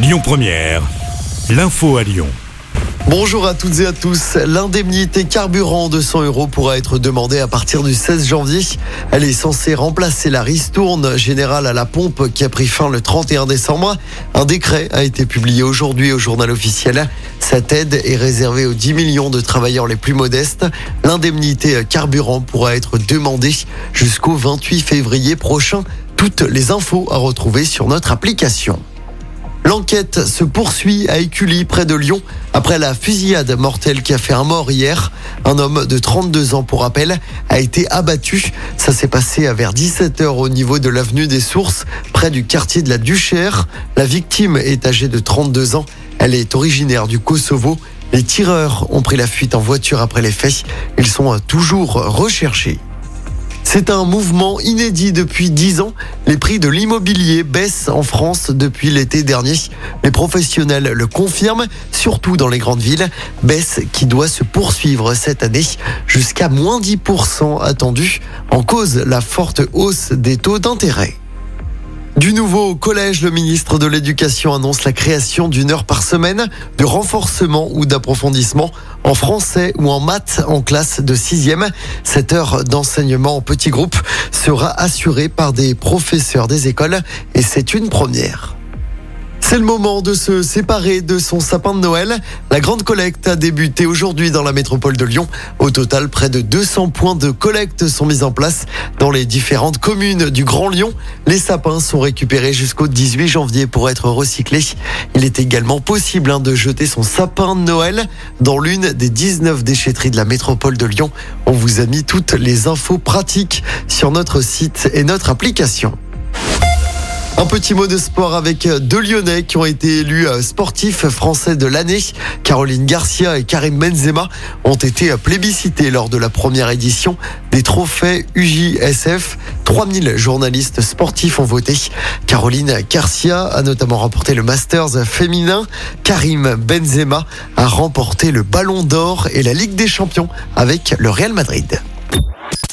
Lyon Première, l'info à Lyon. Bonjour à toutes et à tous. L'indemnité carburant de 100 euros pourra être demandée à partir du 16 janvier. Elle est censée remplacer la ristourne générale à la pompe qui a pris fin le 31 décembre. Un décret a été publié aujourd'hui au journal officiel. Cette aide est réservée aux 10 millions de travailleurs les plus modestes. L'indemnité carburant pourra être demandée jusqu'au 28 février prochain. Toutes les infos à retrouver sur notre application. L'enquête se poursuit à Écully, près de Lyon, après la fusillade mortelle qui a fait un mort hier. Un homme de 32 ans, pour rappel, a été abattu. Ça s'est passé à vers 17h au niveau de l'avenue des Sources, près du quartier de la Duchère. La victime est âgée de 32 ans. Elle est originaire du Kosovo. Les tireurs ont pris la fuite en voiture après les faits. Ils sont toujours recherchés. C'est un mouvement inédit depuis 10 ans. Les prix de l'immobilier baissent en France depuis l'été dernier. Les professionnels le confirment, surtout dans les grandes villes. Baisse qui doit se poursuivre cette année jusqu'à moins 10% attendu en cause la forte hausse des taux d'intérêt. Du nouveau collège, le ministre de l'Éducation annonce la création d'une heure par semaine de renforcement ou d'approfondissement en français ou en maths en classe de sixième. Cette heure d'enseignement en petits groupes sera assurée par des professeurs des écoles et c'est une première. C'est le moment de se séparer de son sapin de Noël. La grande collecte a débuté aujourd'hui dans la métropole de Lyon. Au total, près de 200 points de collecte sont mis en place dans les différentes communes du Grand Lyon. Les sapins sont récupérés jusqu'au 18 janvier pour être recyclés. Il est également possible hein, de jeter son sapin de Noël dans l'une des 19 déchetteries de la métropole de Lyon. On vous a mis toutes les infos pratiques sur notre site et notre application. Un petit mot de sport avec deux Lyonnais qui ont été élus euh, sportifs français de l'année. Caroline Garcia et Karim Benzema ont été plébiscités lors de la première édition des trophées UJSF. 3000 journalistes sportifs ont voté. Caroline Garcia a notamment remporté le Masters féminin. Karim Benzema a remporté le Ballon d'Or et la Ligue des Champions avec le Real Madrid.